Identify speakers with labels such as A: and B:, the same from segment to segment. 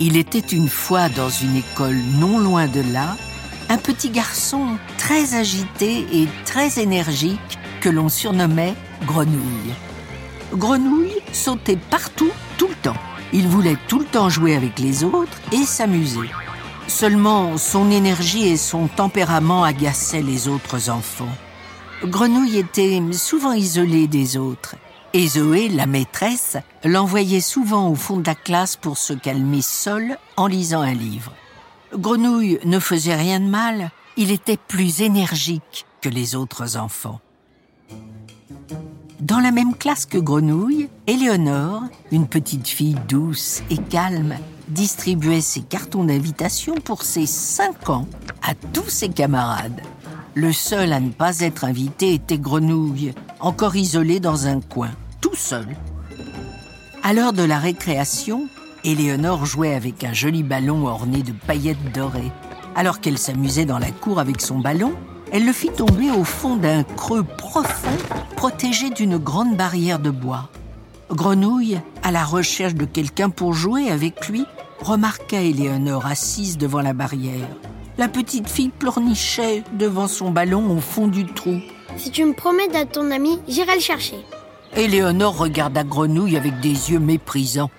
A: Il était une fois dans une école non loin de là, un petit garçon très agité et très énergique que l'on surnommait Grenouille. Grenouille sautait partout, tout le temps. Il voulait tout le temps jouer avec les autres et s'amuser. Seulement, son énergie et son tempérament agaçaient les autres enfants. Grenouille était souvent isolé des autres. Et Zoé, la maîtresse, l'envoyait souvent au fond de la classe pour se calmer seul en lisant un livre. Grenouille ne faisait rien de mal, il était plus énergique que les autres enfants. Dans la même classe que Grenouille, Éléonore, une petite fille douce et calme, distribuait ses cartons d'invitation pour ses cinq ans à tous ses camarades. Le seul à ne pas être invité était Grenouille, encore isolé dans un coin, tout. À l'heure de la récréation, Éléonore jouait avec un joli ballon orné de paillettes dorées. Alors qu'elle s'amusait dans la cour avec son ballon, elle le fit tomber au fond d'un creux profond protégé d'une grande barrière de bois. Grenouille, à la recherche de quelqu'un pour jouer avec lui, remarqua Éléonore assise devant la barrière. La petite fille pleurnichait devant son ballon au fond du trou.
B: Si tu me promets d'être ton ami, j'irai le chercher.
A: Éléonore regarda Grenouille avec des yeux méprisants.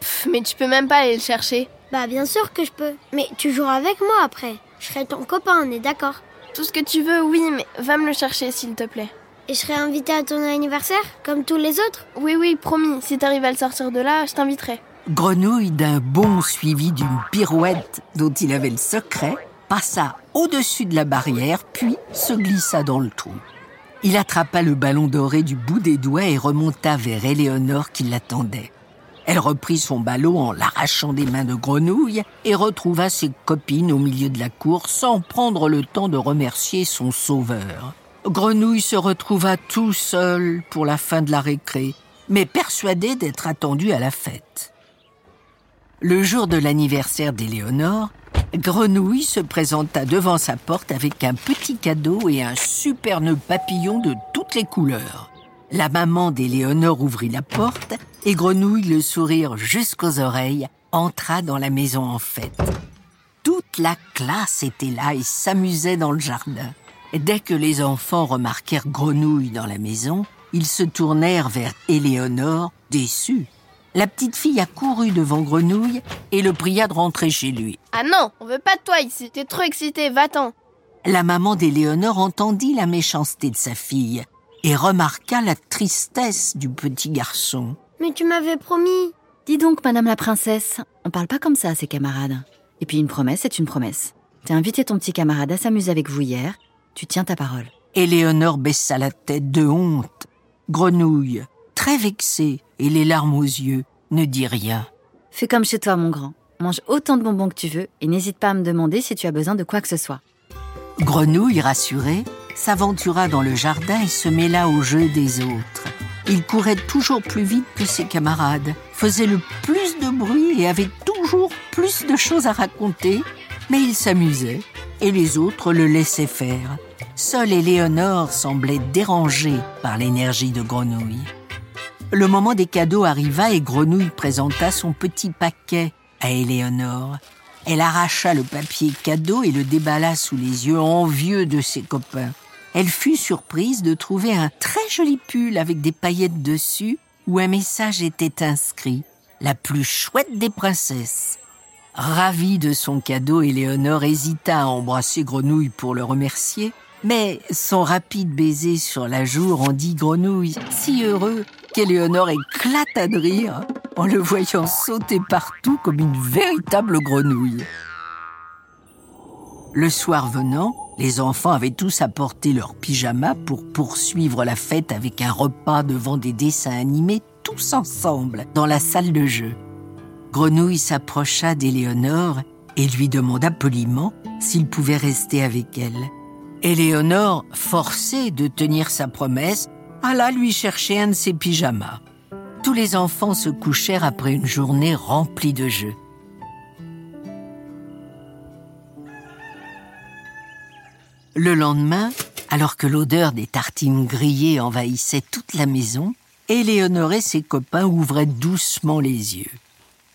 C: Pff, mais tu peux même pas aller le chercher.
B: Bah bien sûr que je peux. Mais tu joueras avec moi après. Je serai ton copain, on est d'accord.
C: Tout ce que tu veux, oui, mais va me le chercher, s'il te plaît.
B: Et je serai invitée à ton anniversaire, comme tous les autres
C: Oui, oui, promis. Si t'arrives à le sortir de là, je t'inviterai.
A: Grenouille, d'un bond suivi d'une pirouette dont il avait le secret, passa au-dessus de la barrière, puis se glissa dans le trou. Il attrapa le ballon doré du bout des doigts et remonta vers Éléonore qui l'attendait. Elle reprit son ballon en l'arrachant des mains de Grenouille et retrouva ses copines au milieu de la cour sans prendre le temps de remercier son sauveur. Grenouille se retrouva tout seul pour la fin de la récré, mais persuadé d'être attendu à la fête. Le jour de l'anniversaire d'Éléonore, Grenouille se présenta devant sa porte avec un petit cadeau et un super nœud papillon de toutes les couleurs. La maman d'Éléonore ouvrit la porte et Grenouille, le sourire jusqu'aux oreilles, entra dans la maison en fête. Toute la classe était là et s'amusait dans le jardin. Dès que les enfants remarquèrent Grenouille dans la maison, ils se tournèrent vers Éléonore, déçus. La petite fille accourut devant Grenouille et le pria de rentrer chez lui.
C: Ah non, on veut pas de toi ici. T'es trop excité, va-t'en.
A: La maman d'Éléonore entendit la méchanceté de sa fille et remarqua la tristesse du petit garçon.
B: Mais tu m'avais promis.
D: Dis donc, madame la princesse, on parle pas comme ça à ses camarades. Et puis une promesse est une promesse. T'as invité ton petit camarade à s'amuser avec vous hier, tu tiens ta parole.
A: Éléonore baissa la tête de honte. Grenouille, très vexée et les larmes aux yeux, ne dit rien.
D: Fais comme chez toi, mon grand. Mange autant de bonbons que tu veux et n'hésite pas à me demander si tu as besoin de quoi que ce soit.
A: Grenouille, rassurée, s'aventura dans le jardin et se mêla au jeu des autres. Il courait toujours plus vite que ses camarades, faisait le plus de bruit et avait toujours plus de choses à raconter, mais il s'amusait et les autres le laissaient faire. Seule Éléonore semblait dérangée par l'énergie de Grenouille. Le moment des cadeaux arriva et Grenouille présenta son petit paquet à Éléonore. Elle arracha le papier cadeau et le déballa sous les yeux envieux de ses copains. Elle fut surprise de trouver un très joli pull avec des paillettes dessus où un message était inscrit La plus chouette des princesses. Ravie de son cadeau, Éléonore hésita à embrasser Grenouille pour le remercier, mais son rapide baiser sur la joue rendit Grenouille si heureux qu'Éléonore éclata de rire en le voyant sauter partout comme une véritable grenouille. Le soir venant, les enfants avaient tous apporté leur pyjama pour poursuivre la fête avec un repas devant des dessins animés tous ensemble dans la salle de jeu. Grenouille s'approcha d'Éléonore et lui demanda poliment s'il pouvait rester avec elle. Éléonore, forcée de tenir sa promesse, alla lui chercher un de ses pyjamas. Tous les enfants se couchèrent après une journée remplie de jeux. Le lendemain, alors que l'odeur des tartines grillées envahissait toute la maison, Éléonore et ses copains ouvraient doucement les yeux.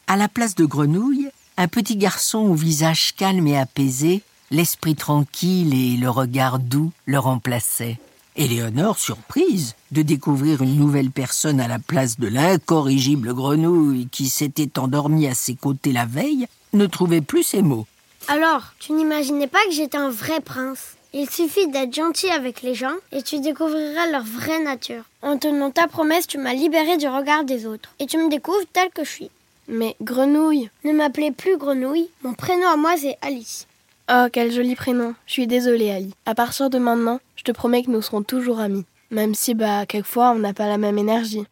A: À la place de Grenouille, Un petit garçon au visage calme et apaisé, l'esprit tranquille et le regard doux le remplaçaient. Éléonore, surprise de découvrir une nouvelle personne à la place de l'incorrigible grenouille qui s'était endormie à ses côtés la veille, ne trouvait plus ses mots.
B: Alors, tu n'imaginais pas que j'étais un vrai prince? Il suffit d'être gentil avec les gens et tu découvriras leur vraie nature. En tenant ta promesse, tu m'as libéré du regard des autres et tu me découvres tel que je suis.
C: Mais grenouille
B: Ne m'appelez plus grenouille, mon prénom à moi c'est Alice.
C: Oh, quel joli prénom. Je suis désolée, Ali. À partir de maintenant, je te promets que nous serons toujours amis. Même si, bah, quelquefois, on n'a pas la même énergie.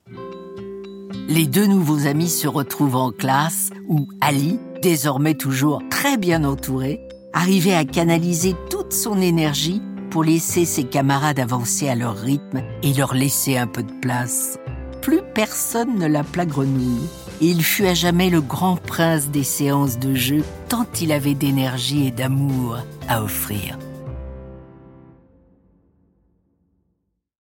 A: Les deux nouveaux amis se retrouvent en classe où Ali, désormais toujours très bien entouré, arrivait à canaliser toute son énergie pour laisser ses camarades avancer à leur rythme et leur laisser un peu de place. Plus personne ne l'appela grenouille et il fut à jamais le grand prince des séances de jeu tant il avait d'énergie et d'amour à offrir.